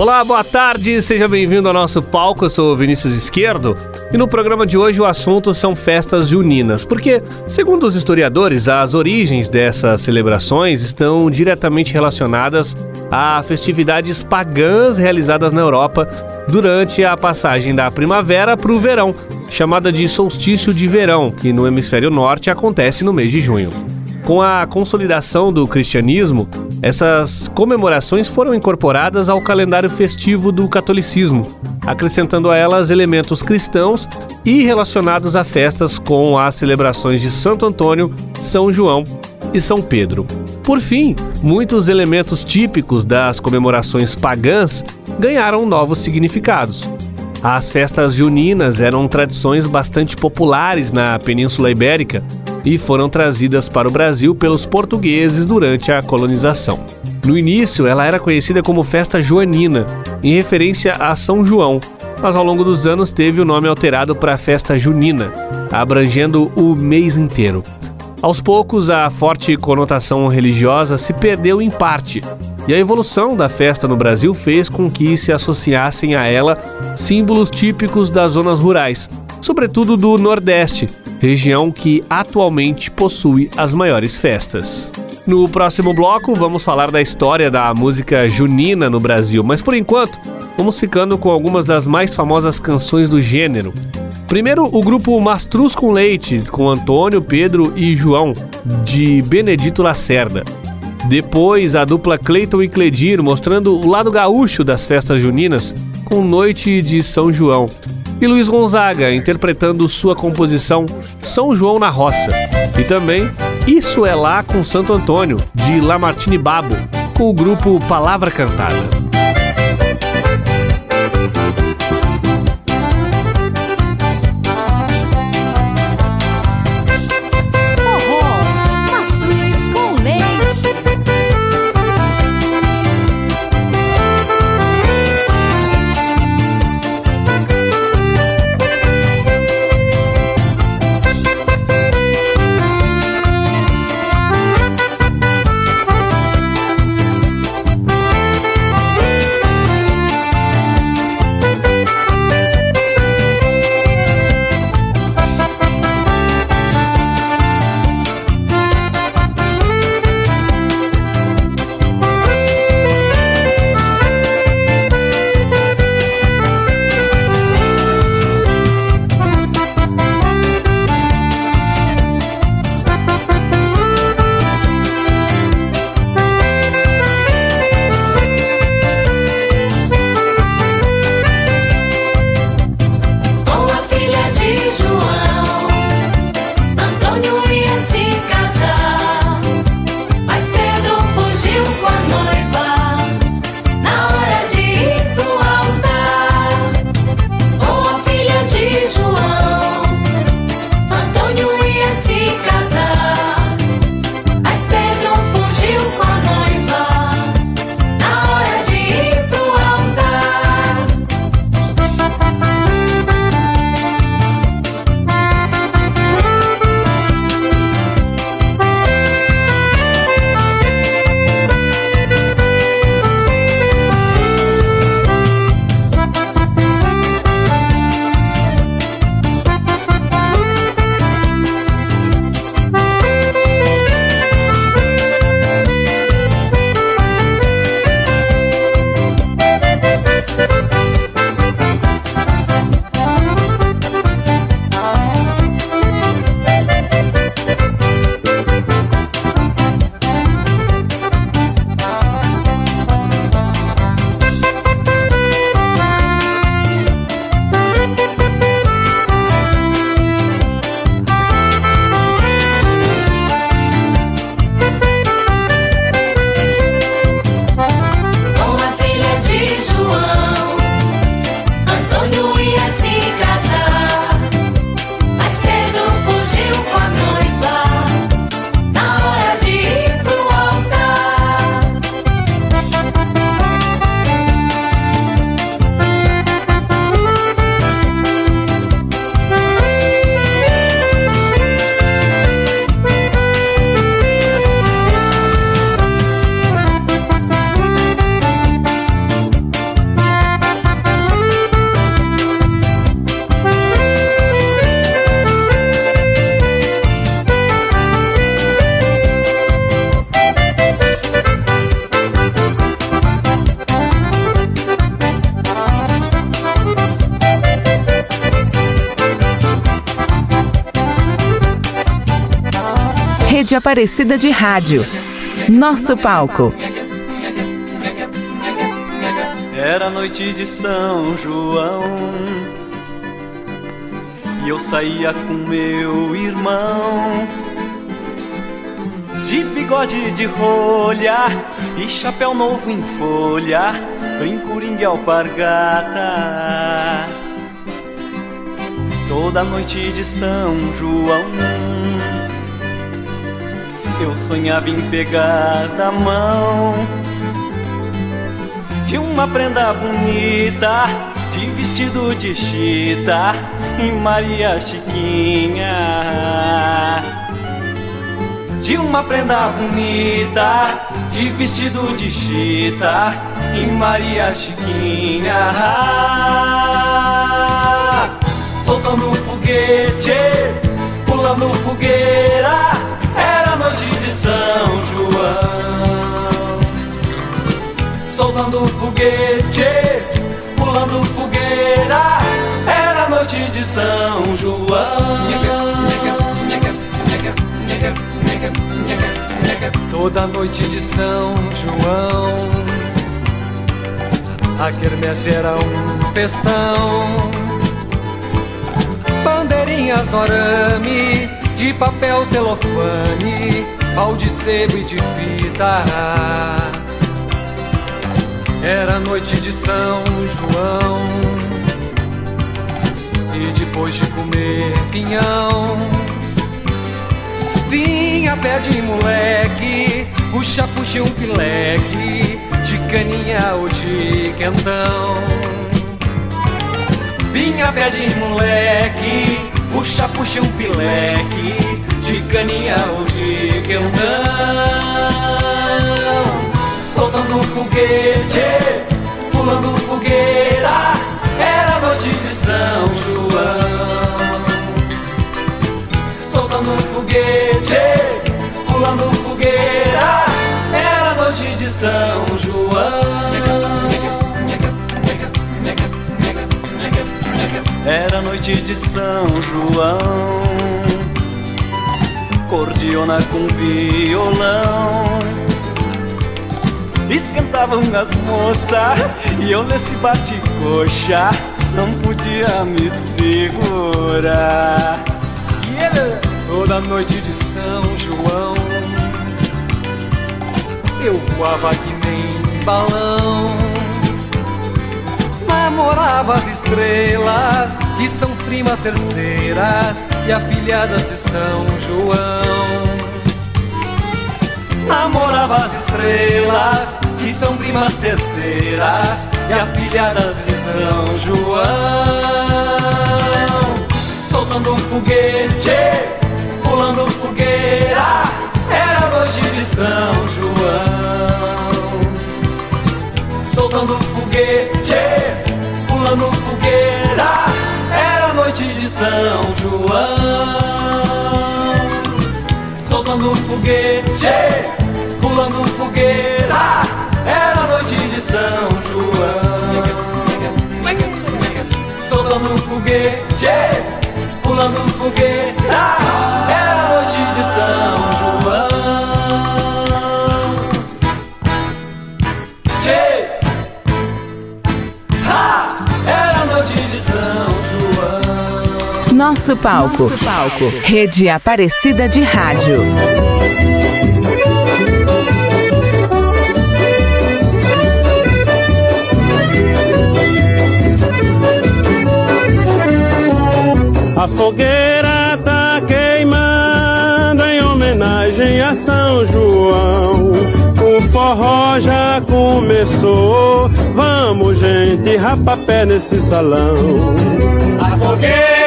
Olá, boa tarde, seja bem-vindo ao nosso palco. Eu sou Vinícius Esquerdo e no programa de hoje o assunto são festas juninas, porque, segundo os historiadores, as origens dessas celebrações estão diretamente relacionadas a festividades pagãs realizadas na Europa durante a passagem da primavera para o verão, chamada de solstício de verão, que no hemisfério norte acontece no mês de junho. Com a consolidação do cristianismo, essas comemorações foram incorporadas ao calendário festivo do catolicismo, acrescentando a elas elementos cristãos e relacionados a festas com as celebrações de Santo Antônio, São João e São Pedro. Por fim, muitos elementos típicos das comemorações pagãs ganharam novos significados. As festas juninas eram tradições bastante populares na Península Ibérica e foram trazidas para o Brasil pelos portugueses durante a colonização. No início, ela era conhecida como Festa Joanina, em referência a São João, mas ao longo dos anos teve o nome alterado para Festa Junina, abrangendo o mês inteiro. Aos poucos, a forte conotação religiosa se perdeu em parte, e a evolução da festa no Brasil fez com que se associassem a ela símbolos típicos das zonas rurais, sobretudo do Nordeste, região que atualmente possui as maiores festas. No próximo bloco, vamos falar da história da música junina no Brasil, mas por enquanto, vamos ficando com algumas das mais famosas canções do gênero. Primeiro, o grupo Mastruz com Leite, com Antônio, Pedro e João, de Benedito Lacerda. Depois, a dupla Cleiton e Cledir, mostrando o lado gaúcho das festas juninas, com Noite de São João e Luiz Gonzaga interpretando sua composição São João na Roça. E também Isso é Lá com Santo Antônio, de Lamartine Babo, com o grupo Palavra Cantada. Aparecida de Rádio. Nosso palco. Era noite de São João e eu saía com meu irmão de bigode de rolha e chapéu novo em folha, brincuringue alpargata. Toda noite de São João eu sonhava em pegar da mão de uma prenda bonita, de vestido de chita, em Maria Chiquinha. De uma prenda bonita, de vestido de chita, em Maria Chiquinha. Soltando foguete, pulando fogueira, Toda noite de São João, a quermesse era um festão. Bandeirinhas no arame, de papel celofane, pau de sebo e de fita. Era noite de São João E depois de comer pinhão Vinha pé de moleque Puxa, puxa um pileque De caninha ou de quentão Vinha pé de moleque Puxa, puxa um pileque De caninha ou de quentão soltando foguete, pulando fogueira, era noite de São João. Foguete, pulando fogueira, era noite de São João. Era noite de São João, cordiona com violão Esquentavam as moças e eu nesse bate-coxa não podia me segurar. Noite de São João, eu voava que nem balão. Namorava as estrelas, que são primas terceiras e afilhadas de São João namorava as estrelas, que são primas terceiras e afilhadas de São João. Soltando um foguete, pulando fogueira, era noite de São João. Soltando foguete, pulando fogueira, era noite de São João soltando foguete, pulando fogueira. Era noite de São João. Soltando foguete, pulando fogueira. Nosso palco. Nosso palco. Rede Aparecida de Rádio. A fogueira tá queimando em homenagem a São João. O forró já começou. Vamos, gente, rapapé nesse salão. A fogueira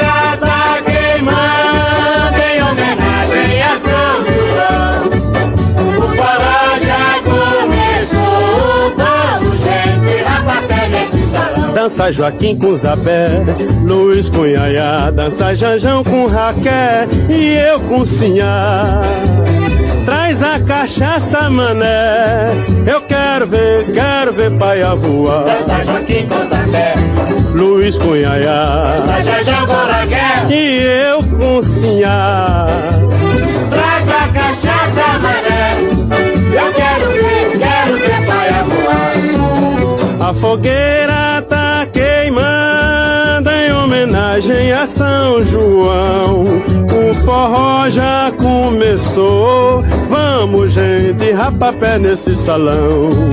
Dança Joaquim com Zabé, Luiz com Yaya, dança Janjão com Raquel e eu com Sinhá. Traz a cachaça, mané, eu quero ver, quero ver paia voar. Dança Joaquim com Zé, Luiz com Yaya dança João com Raquel. e eu com Sinhá. Traz a cachaça, Mané. Eu quero ver, quero ver paia voar. A fogueira homenagem a São João. O forró já começou. Vamos, gente, rapapé nesse salão.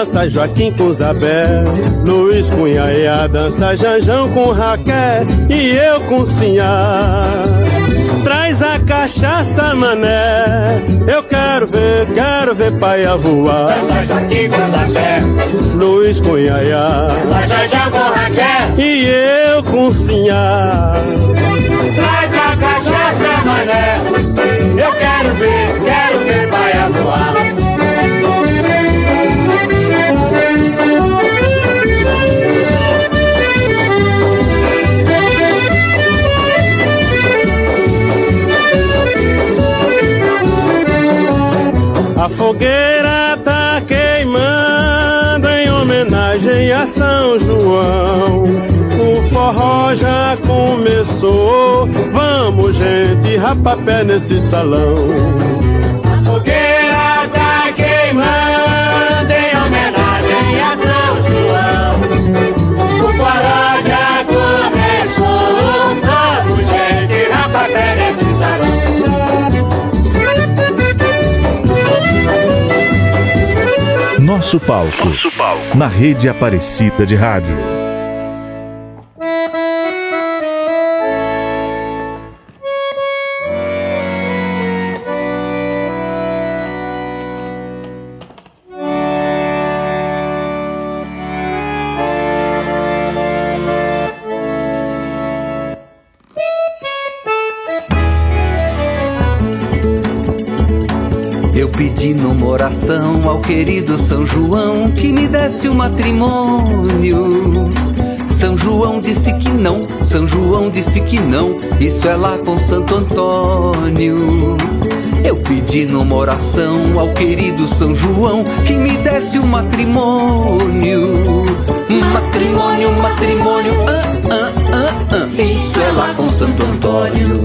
Dança Joaquim com Zabé, Luiz com Iaiá, dança Janjão com Raquel e eu com Sinhá. Traz a cachaça, mané. Eu quero ver, quero ver paia voar. Dança Joaquim com Zafé, Luiz com Iaiá dança Jajá com Raquel. e eu com Sinhá. Traz a cachaça, mané. Eu quero ver, quero ver paia voar. Rapapé nesse salão. A fogueira tá queimando em homenagem a São João. O farol já começou. Vamos, gente, rapapé nesse salão. Nosso palco. Na rede Aparecida de Rádio. Querido São João que me desse o matrimônio. São João disse que não, São João disse que não, isso é lá com Santo Antônio. Eu pedi numa oração ao querido São João que me desse o matrimônio. Matrimônio, matrimônio, ah, ah, ah, ah, isso é lá com Santo Antônio.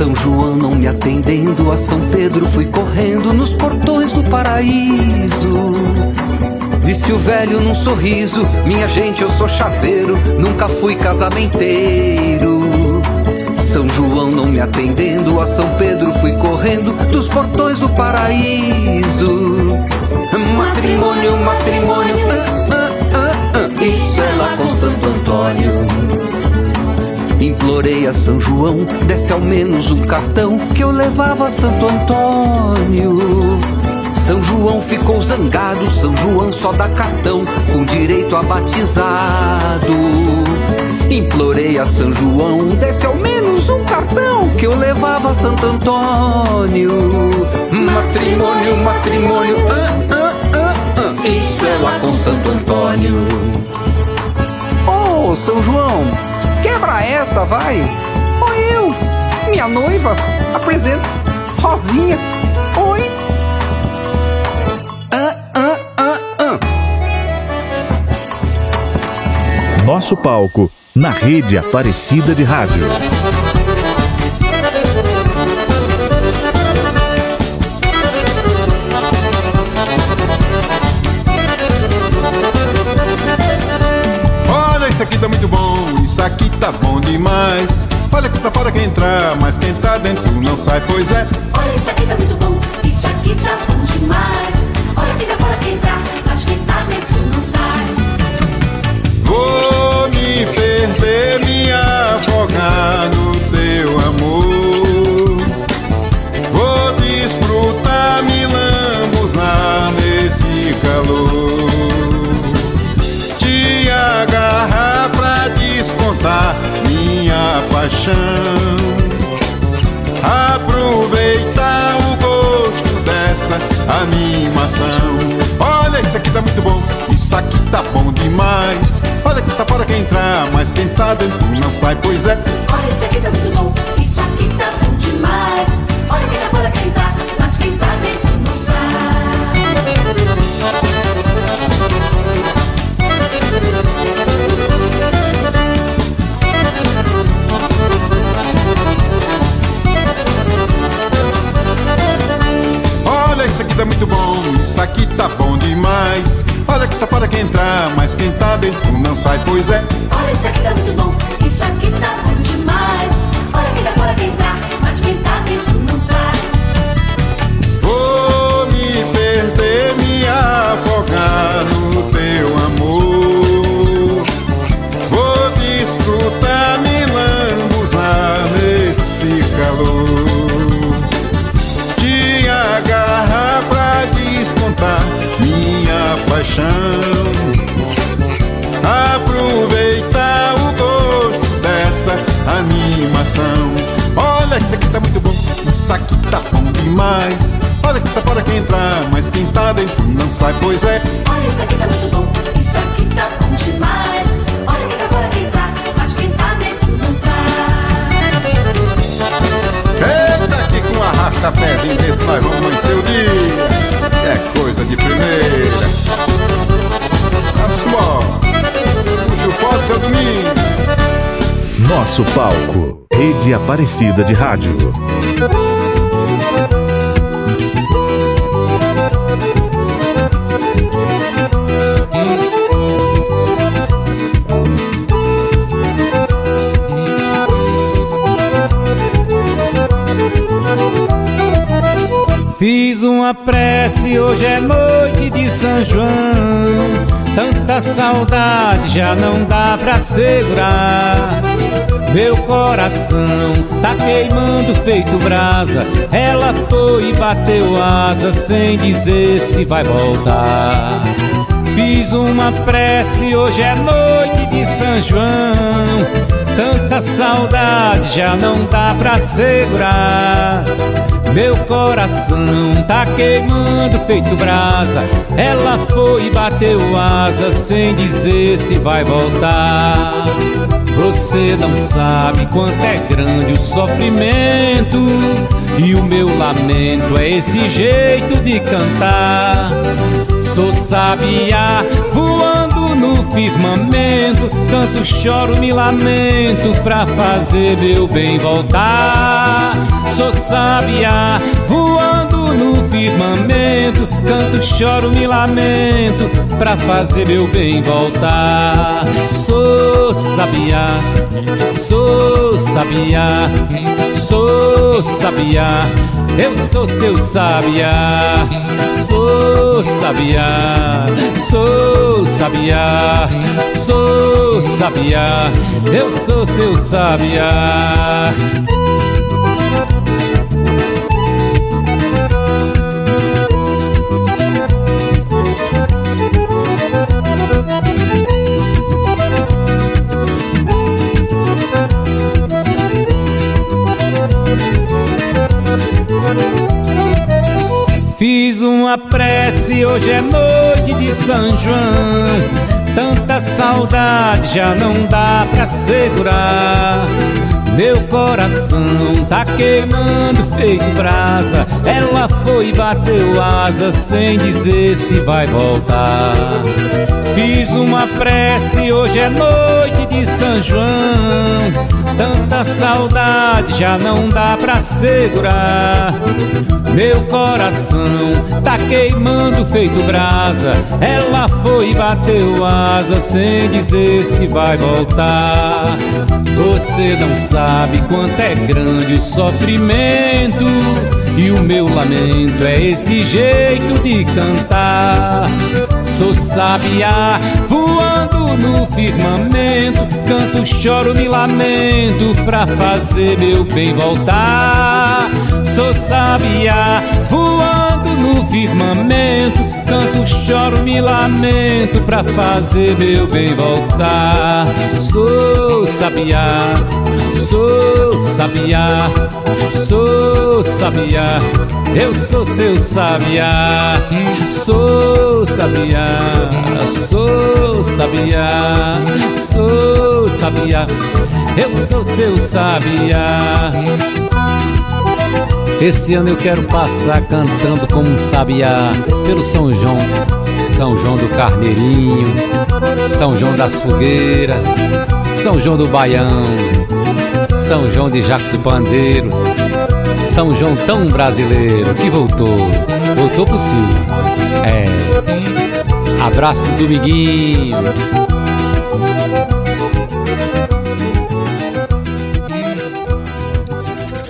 São João não me atendendo, a São Pedro fui correndo nos portões do paraíso. Disse o velho num sorriso: Minha gente, eu sou chaveiro, nunca fui casamenteiro. São João não me atendendo, a São Pedro fui correndo dos portões do paraíso. Matrimônio, matrimônio, ah, ah, ah, ah, isso é lá com Santo Antônio. Implorei a São João, desse ao menos um cartão que eu levava a Santo Antônio. São João ficou zangado, São João só dá cartão com direito a batizado. Implorei a São João, desse ao menos um cartão que eu levava a Santo Antônio. Matrimônio, matrimônio, ah, ah, ah, ah, isso é lá com Santo Antônio. Ô, São João, quebra essa, vai. Oi, eu, minha noiva, apresento, Rosinha. Oi. Ah, ah, ah. Nosso palco. Na rede Aparecida de Rádio. Tá bom demais. Olha que tá fora quem entrar, mas quem tá dentro não sai, pois é. Olha, isso aqui tá muito bom, paixão. Aproveitar o gosto dessa animação. Olha, isso aqui tá muito bom, isso aqui tá bom demais. Olha que tá fora quem entrar, mas quem tá dentro não sai, pois é. Olha, isso aqui tá muito bom, isso aqui tá bom demais. Olha quem tá fora quem entrar, mas quem tá dentro não sai. É muito bom, isso aqui tá bom demais. Olha que tá para quem entrar, mas quem tá dentro não sai, pois é. Olha, isso aqui tá muito bom, isso aqui tá bom demais. Olha que tá para quem entrar, mas quem tá dentro não sai. Vou me perder, me afogar no teu amor. Vou desfrutar, me lambuzar nesse calor. Paixão. Aproveitar o gosto dessa animação. Olha, isso aqui tá muito bom, isso aqui tá bom demais. Olha que tá para quem entrar, mas quem tá dentro não sai, pois é. Olha, isso aqui tá muito bom, Nosso palco. Rede Aparecida de Rádio. Fiz uma prece, hoje é noite de São João. Tanta saudade já não dá pra segurar. Meu coração tá queimando feito brasa. Ela foi e bateu asa sem dizer se vai voltar. Fiz uma prece, hoje é noite de São João. Tanta saudade já não dá pra segurar. Meu coração tá queimando feito brasa. Ela foi e bateu asa sem dizer se vai voltar. Você não sabe quanto é grande o sofrimento. E o meu lamento é esse jeito de cantar. Sou sabiá voando no firmamento. Canto, choro, me lamento pra fazer meu bem voltar. Sou sabiá voando no firmamento. Canto, choro, me lamento pra fazer meu bem voltar. Sou sabiá, sou sabiá, sou sabiá. Eu sou seu sabiá, sou sabiá, sou sabiá, sou sabiá. Eu sou seu sabiá. Uma prece, hoje é noite de São João. Tanta saudade já não dá pra segurar. Meu coração tá queimando feito brasa. Ela foi e bateu asa sem dizer se vai voltar. Fiz uma prece, hoje é noite de São João. Tanta saudade já não dá pra segurar. Meu coração tá queimando feito brasa. Ela foi e bateu asa sem dizer se vai voltar. Você não sabe quanto é grande o sofrimento. E o meu lamento é esse jeito de cantar. Sou sabiá voando no firmamento. Canto, choro, me lamento pra fazer meu bem voltar. Sou sabiá voando no firmamento. Canto, choro, me lamento pra fazer meu bem voltar. Sou sabiá, sou sabiá, sou sabiá. Eu sou seu sabiá, sou sabiá, sou sabiá, sou sabiá. Eu sou seu sabiá. Esse ano eu quero passar cantando como um sabiá pelo São João, São João do Carneirinho, São João das Fogueiras, São João do Baião, São João de Jacos do Pandeiro, São João tão brasileiro que voltou, voltou por si. É. Abraço do Dominguinho.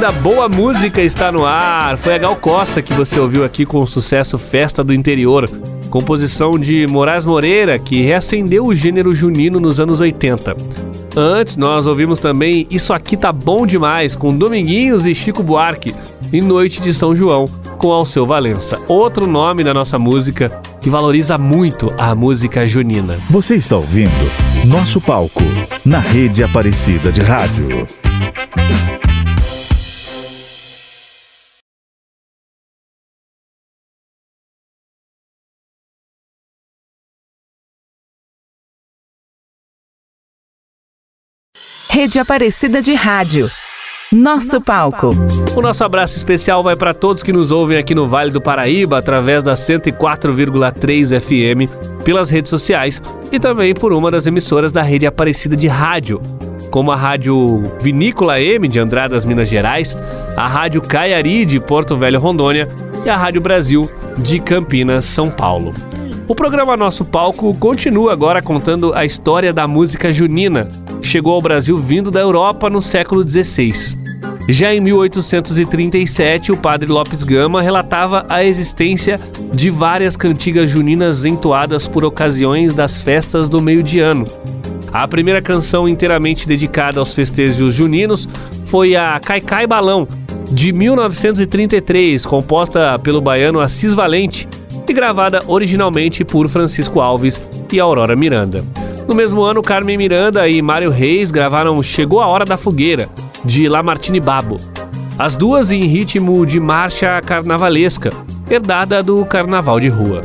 Aparecida, boa música está no ar. Foi a Gal Costa que você ouviu aqui com o sucesso Festa do Interior, composição de Moraes Moreira, que reacendeu o gênero junino nos anos 80. Antes, nós ouvimos também Isso Aqui Tá Bom Demais, com Dominguinhos e Chico Buarque, e Noite de São João, com Alceu Valença. Outro nome da nossa música que valoriza muito a música junina. Você está ouvindo Nosso Palco, na Rede Aparecida de Rádio. Rede Aparecida de Rádio. Nosso palco. O nosso abraço especial vai para todos que nos ouvem aqui no Vale do Paraíba através da 104,3 FM, pelas redes sociais e também por uma das emissoras da rede Aparecida de Rádio, como a Rádio Vinícola M de Andradas, Minas Gerais, a Rádio Caiari de Porto Velho, Rondônia e a Rádio Brasil de Campinas, São Paulo. O programa Nosso Palco continua agora contando a história da música junina, que chegou ao Brasil vindo da Europa no século XVI. Já em 1837, o padre Lopes Gama relatava a existência de várias cantigas juninas entoadas por ocasiões das festas do meio de ano. A primeira canção inteiramente dedicada aos festejos juninos foi a Caicai Balão, de 1933, composta pelo baiano Assis Valente e gravada originalmente por Francisco Alves e Aurora Miranda. No mesmo ano, Carmen Miranda e Mário Reis gravaram Chegou a Hora da Fogueira, de Lamartine Babo. As duas em ritmo de marcha carnavalesca, herdada do carnaval de rua.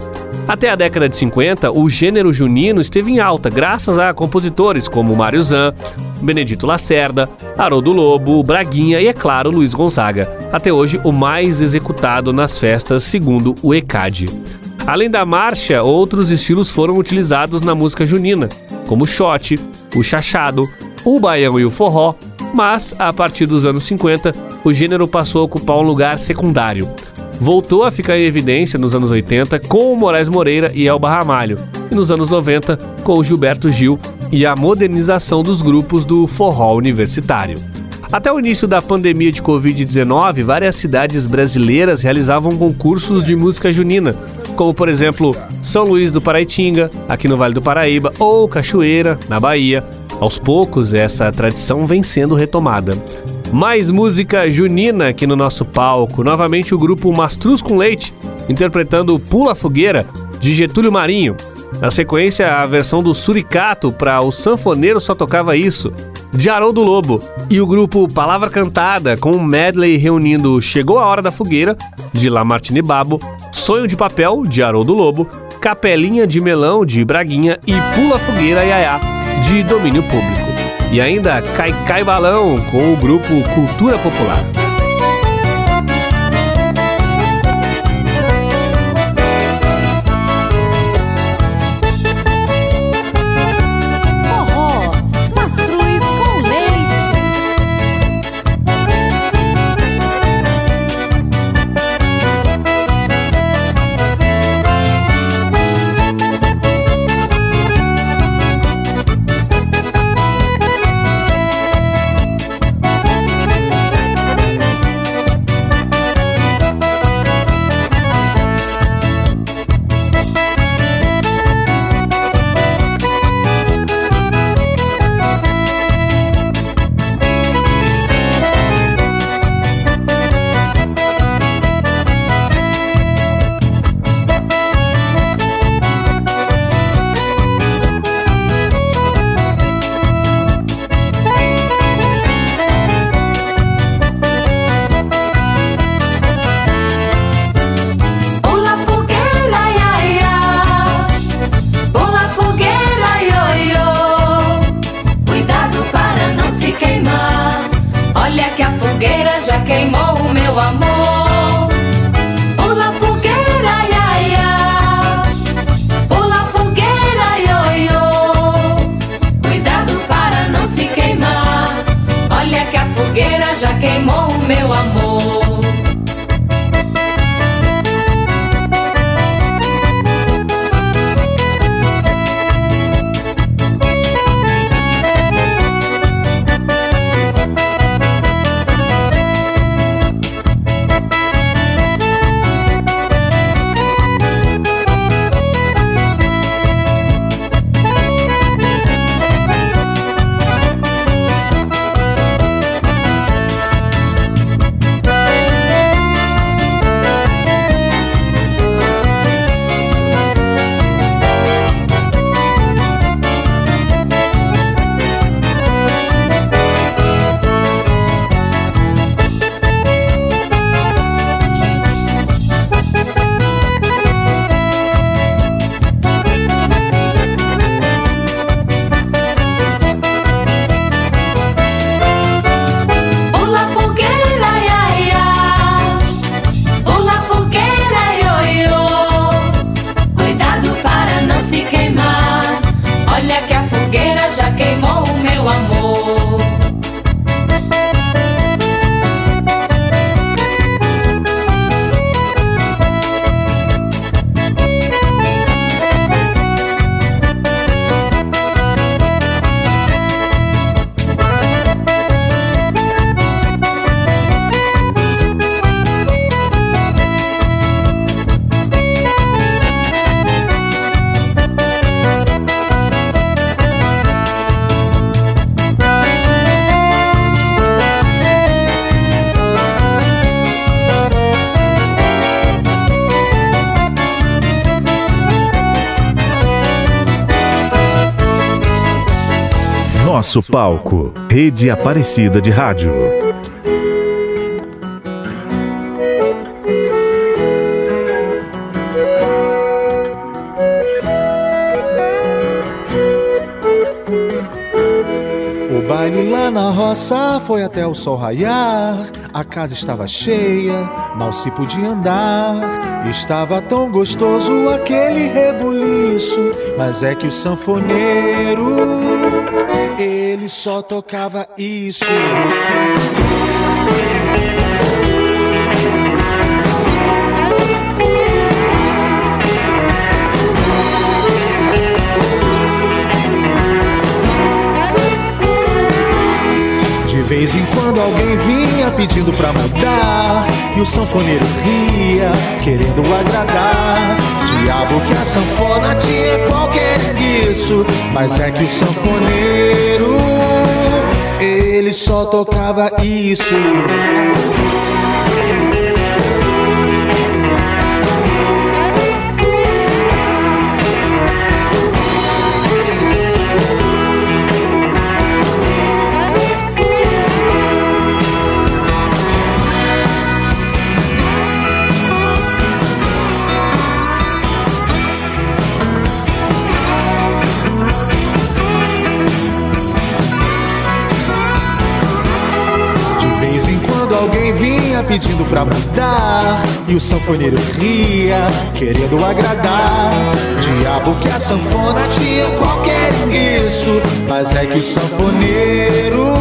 Até a década de 50, o gênero junino esteve em alta graças a compositores como Mário Zan, Benedito Lacerda, Haroldo Lobo, Braguinha e, é claro, Luiz Gonzaga. Até hoje, o mais executado nas festas, segundo o ECAD. Além da marcha, outros estilos foram utilizados na música junina, como o shot, o chachado, o baião e o forró, mas a partir dos anos 50, o gênero passou a ocupar um lugar secundário. Voltou a ficar em evidência nos anos 80 com o Moraes Moreira e Elba Ramalho, e nos anos 90 com o Gilberto Gil e a modernização dos grupos do forró universitário. Até o início da pandemia de Covid-19, várias cidades brasileiras realizavam concursos de música junina, como por exemplo São Luís do Paraitinga, aqui no Vale do Paraíba, ou Cachoeira, na Bahia. Aos poucos, essa tradição vem sendo retomada. Mais música junina aqui no nosso palco. Novamente o grupo Mastruz com Leite, interpretando Pula Fogueira, de Getúlio Marinho. Na sequência, a versão do Suricato para O Sanfoneiro Só Tocava Isso, de Haroldo Lobo. E o grupo Palavra Cantada, com um medley reunindo Chegou a Hora da Fogueira, de Lamartine Babo, Sonho de Papel, de Haroldo Lobo, Capelinha de Melão, de Braguinha e Pula Fogueira Yaya, de Domínio Público. E ainda Cai Cai Balão, com o grupo Cultura Popular. Nosso palco. Rede Aparecida de Rádio. O baile lá na roça foi até o sol raiar. A casa estava cheia, mal se podia andar. Estava tão gostoso aquele rebuliço. Mas é que o sanfoneiro, ele só tocava isso. De vez em quando alguém vinha pedindo pra mudar E o sanfoneiro ria, querendo agradar Diabo que a sanfona tinha qualquer isso Mas é que o sanfoneiro Ele só tocava isso pedindo pra mudar. E o sanfoneiro ria, querendo agradar. Diabo que a sanfona tinha qualquer isso Mas é que o sanfoneiro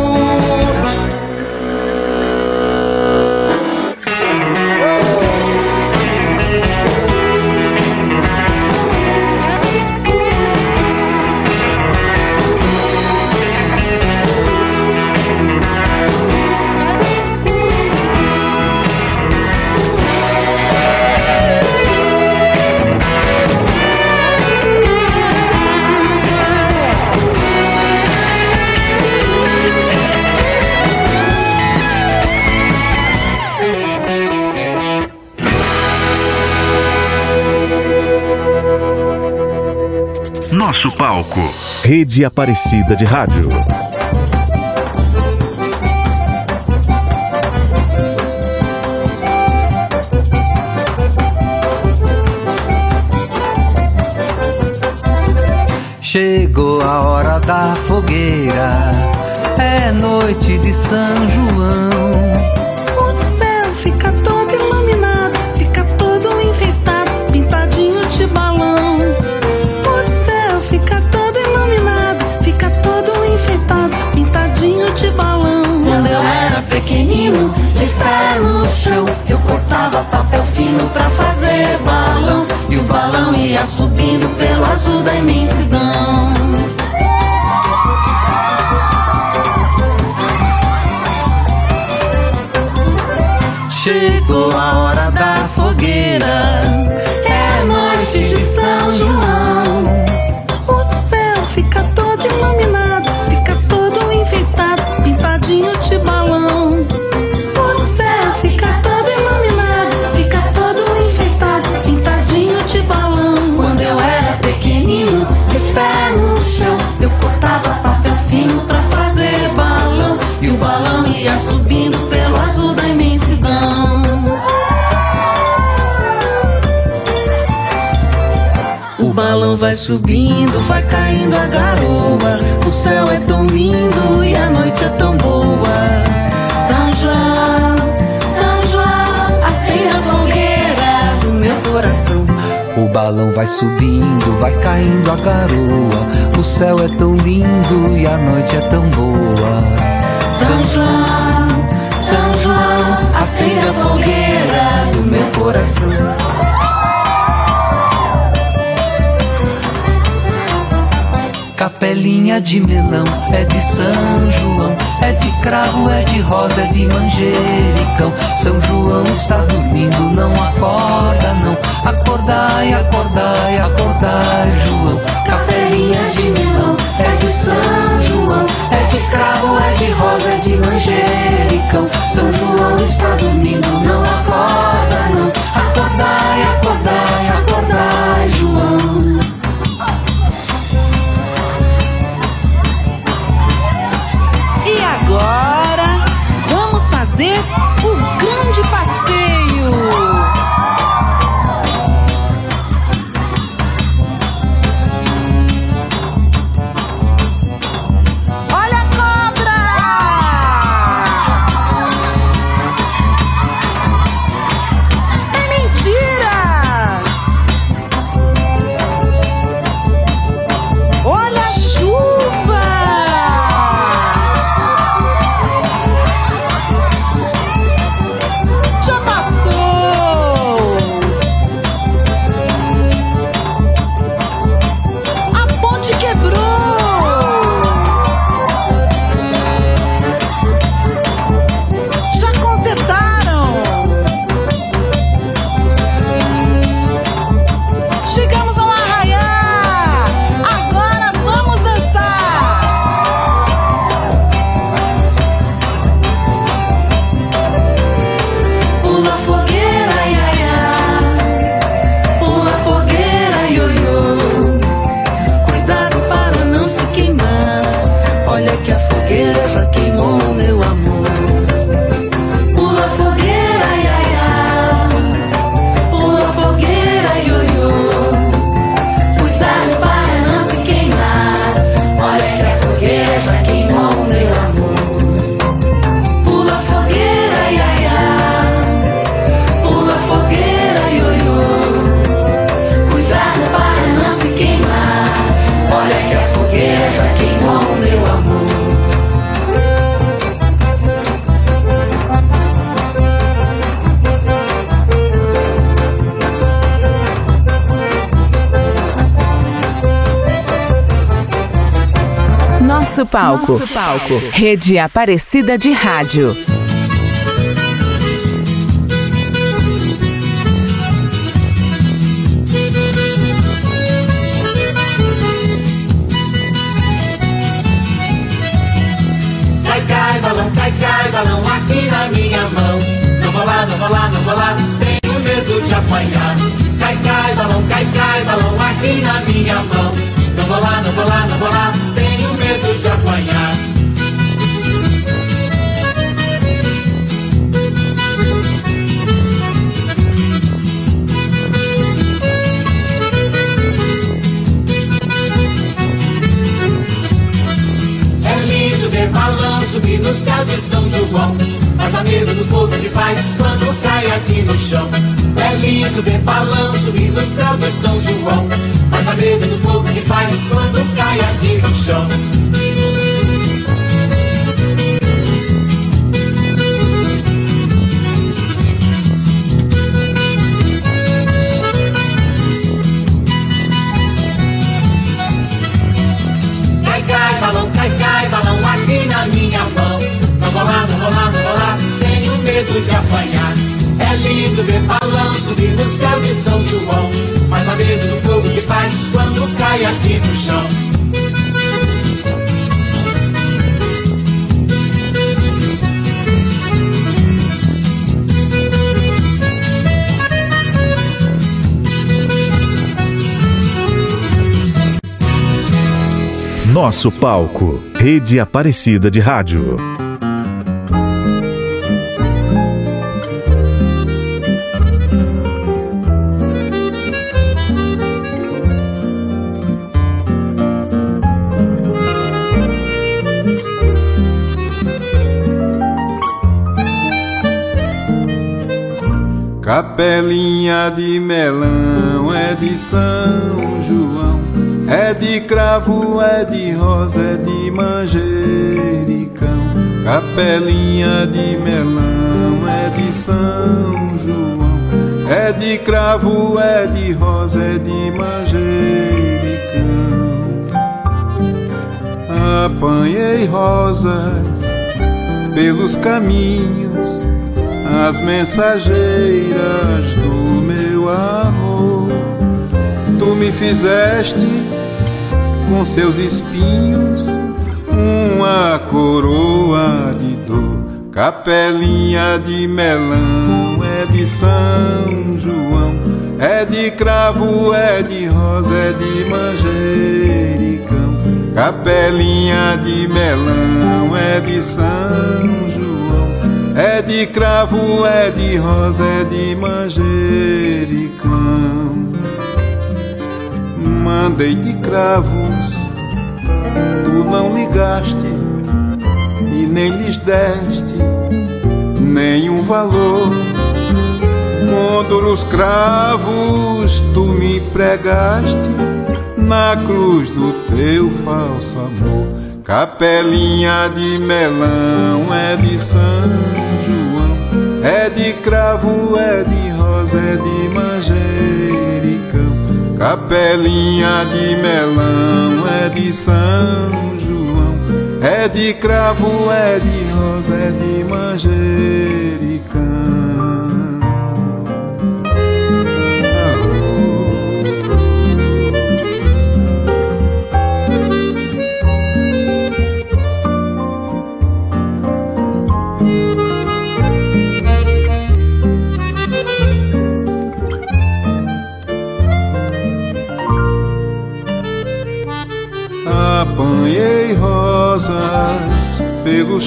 Nosso palco. Rede Aparecida de Rádio. Chegou a hora da fogueira, é noite de São João. Pequenino, de pé no chão, eu cortava papel fino pra fazer balão. E o balão ia subindo pelo azul da imensidão. Chegou a hora da fogueira, subindo, vai caindo a garoa. O céu é tão lindo e a noite é tão boa. São João, São João, acenda a fogueira do meu coração. o balão vai subindo, vai caindo a garoa. O céu é tão lindo e a noite é tão boa. São João, São João, acende a fogueira do meu coração. Capelinha de melão é de São João, é de cravo, é de rosa, é de manjericão. São João está dormindo, não acorda não. Acordai, acordai, acordai, João. Capelinha de melão é de São João, é de cravo, é de rosa, é de manjericão. São João está dormindo, não acorda não. Acordai, palco. Nosso palco. Rede Aparecida de Rádio. Cai, cai, balão, cai, cai, balão aqui na minha mão. Não vou lá, não vou lá, não vou lá, tenho medo de apanhar. Cai, cai, balão, cai, cai, balão aqui na minha mão. Dá medo do fogo que faz quando cai aqui no chão. É lindo ver balão subir no céu de São João. Mas dá medo do fogo que faz quando cai aqui no chão. No céu de São João. Mas dá medo do fogo que faz quando cai aqui no chão. Nosso palco. Rede Aparecida de Rádio. Capelinha de melão é de São João, é de cravo, é de rosa, é de manjericão. Capelinha de melão é de São João, é de cravo, é de rosa, é de manjericão. Apanhei rosas pelos caminhos as mensageiras do meu amor. Tu me fizeste com seus espinhos uma coroa de dor. Capelinha de melão é de São João, é de cravo, é de rosa, é de manjericão. Capelinha de melão é de São João. É de cravo, é de rosa, é de manjericão. Mandei de cravos, tu não ligaste e nem lhes deste nenhum valor. Nos cravos tu me pregaste na cruz do teu falso amor. Capelinha de melão é de João, é de cravo, é de rosa, é de manjericão. Capelinha de melão é de São João, é de cravo, é de rosa, é de manjericão.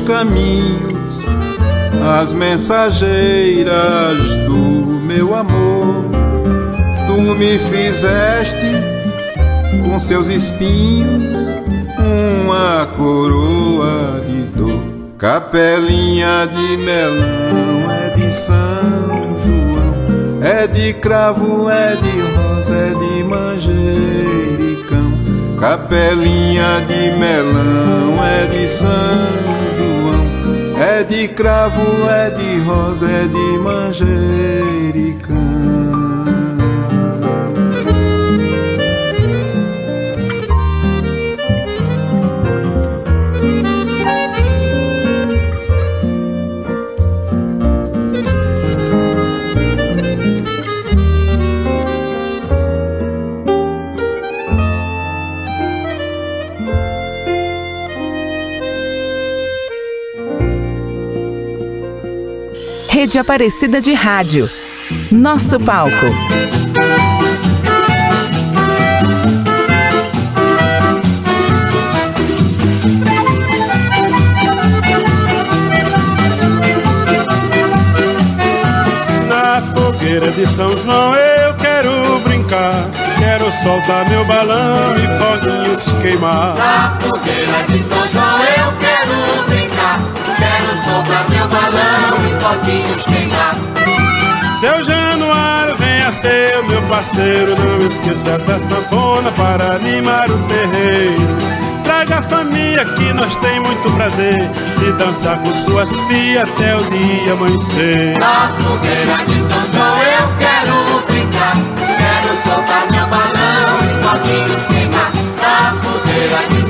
Caminhos, as mensageiras do meu amor. Tu me fizeste com seus espinhos uma coroa de dor. Capelinha de melão é de São João, é de cravo, é de rosa, é de manjericão. Capelinha de melão é de São é de cravo, é de rosa, é de manjericão. Rede Aparecida de Rádio. Nosso palco. Na fogueira de São João eu quero brincar. Quero soltar meu balão e foguinhos queimar. Na fogueira de São João eu quero brincar. Soltar meu balão e foguinhos queimar. Seu Januário, venha ser o meu parceiro. Não esqueça da sanfona para animar o terreiro. Traga a família que nós tem muito prazer de dançar com suas filhas até o dia amanhecer. Na fogueira de São João eu quero brincar. Quero soltar meu balão e foguinhos queimar. Na fogueira de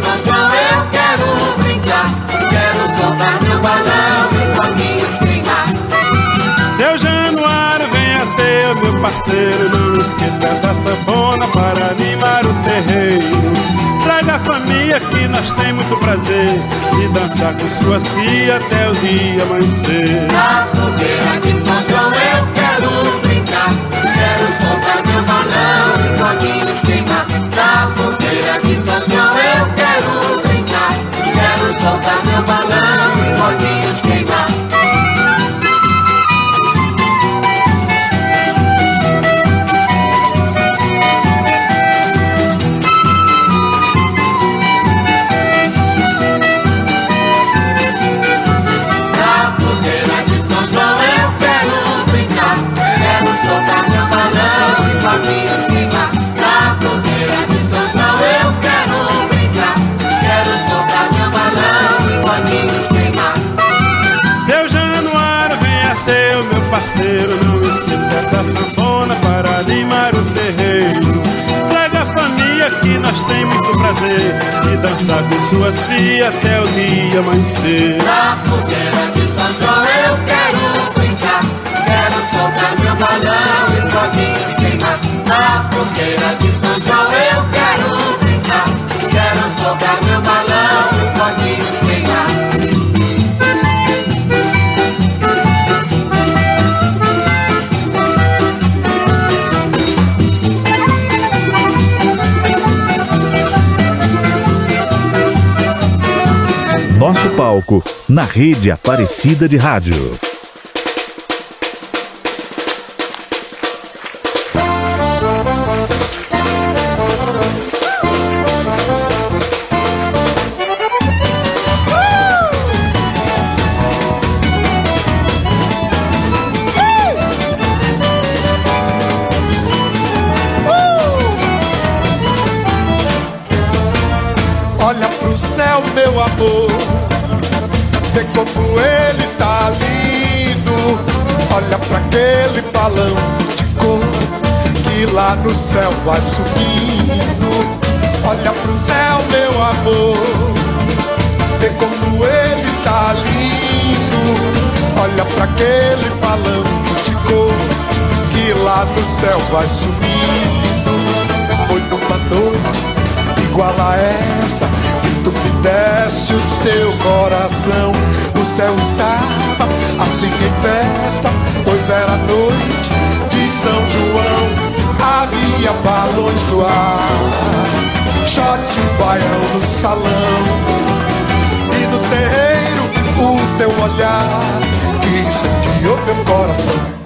parceiro. Não esqueça da sanfona para animar o terreiro. Traga a família que nós tem muito prazer de dançar com suas filhas até o dia amanhecer. Na fogueira parceiro. Não esqueça da sanfona para animar o terreiro. Traga a família que nós tem muito prazer de dançar com suas filhas até o dia amanhecer. Na fogueira de São João palco na rede Aparecida de Rádio. Céu vai subindo. Olha pro céu, meu amor, vê como ele está lindo. Olha pra aquele balão de cor que lá no céu vai subindo. Foi numa noite igual a essa que tu me deste o teu coração. O céu estava assim em festa, pois era noite de São João. Havia balões no ar, shot baião no salão. E no terreiro o teu olhar que incendiou meu coração.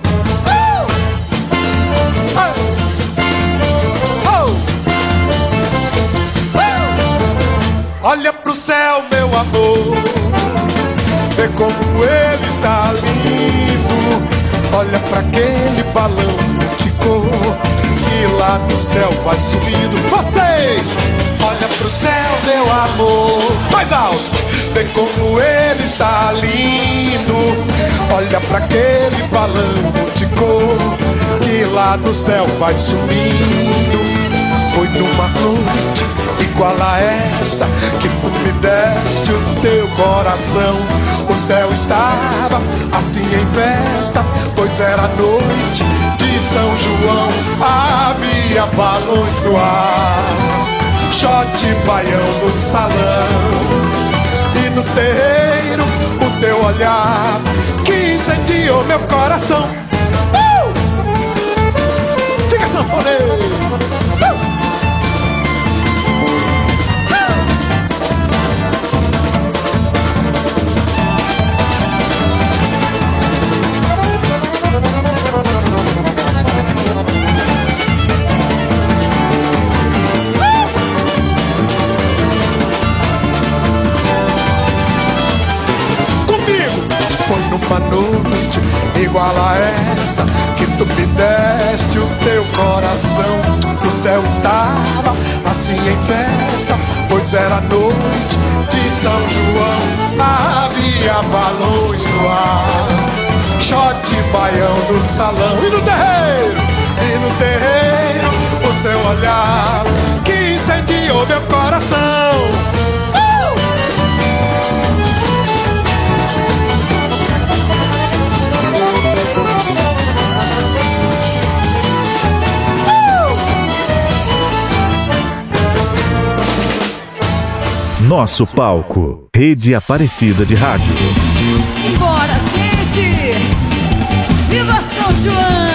Olha pro céu, meu amor, vê como ele está lindo. Olha pra aquele balão de cor que lá no céu vai subindo. Vocês, olha pro céu, meu amor, mais alto. Vê como ele está lindo. Olha pra aquele balão de cor que lá no céu vai subindo. Foi numa noite igual a essa que tu me deste o teu coração. O céu estava assim em festa, pois era noite de São João. Havia balões no ar, shot baião no salão e no terreiro o teu olhar que incendiou meu coração. Uh! Diga sanfoneiro. que tu me deste o teu coração. O céu estava assim em festa, pois era noite de São João. Havia balões no ar, shot baião no salão e no terreiro, e no terreiro o seu olhar que incendiou meu coração. Nosso palco. Rede Aparecida de Rádio. Simbora, gente! Viva São João!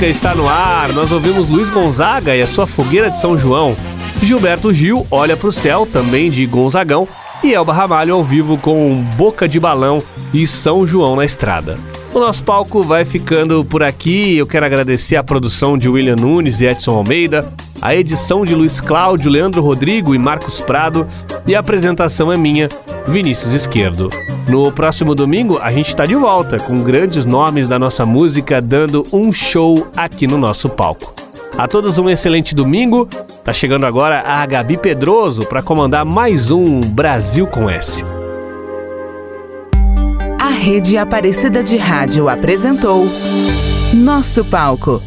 Música está no ar. Nós ouvimos Luiz Gonzaga e a sua Fogueira de São João. Gilberto Gil olha para o céu, também de Gonzagão. E Elba Ramalho ao vivo com Boca de Balão e São João na Estrada. O nosso palco vai ficando por aqui. Eu quero agradecer a produção de William Nunes e Edson Almeida, a edição de Luiz Cláudio, Leandro Rodrigo e Marcos Prado, e a apresentação é minha, Vinícius Esquerdo. No próximo domingo, a gente está de volta com grandes nomes da nossa música dando um show aqui no nosso palco. A todos um excelente domingo. Tá chegando agora a Gabi Pedroso para comandar mais um Brasil com S. A Rede Aparecida de Rádio apresentou Nosso Palco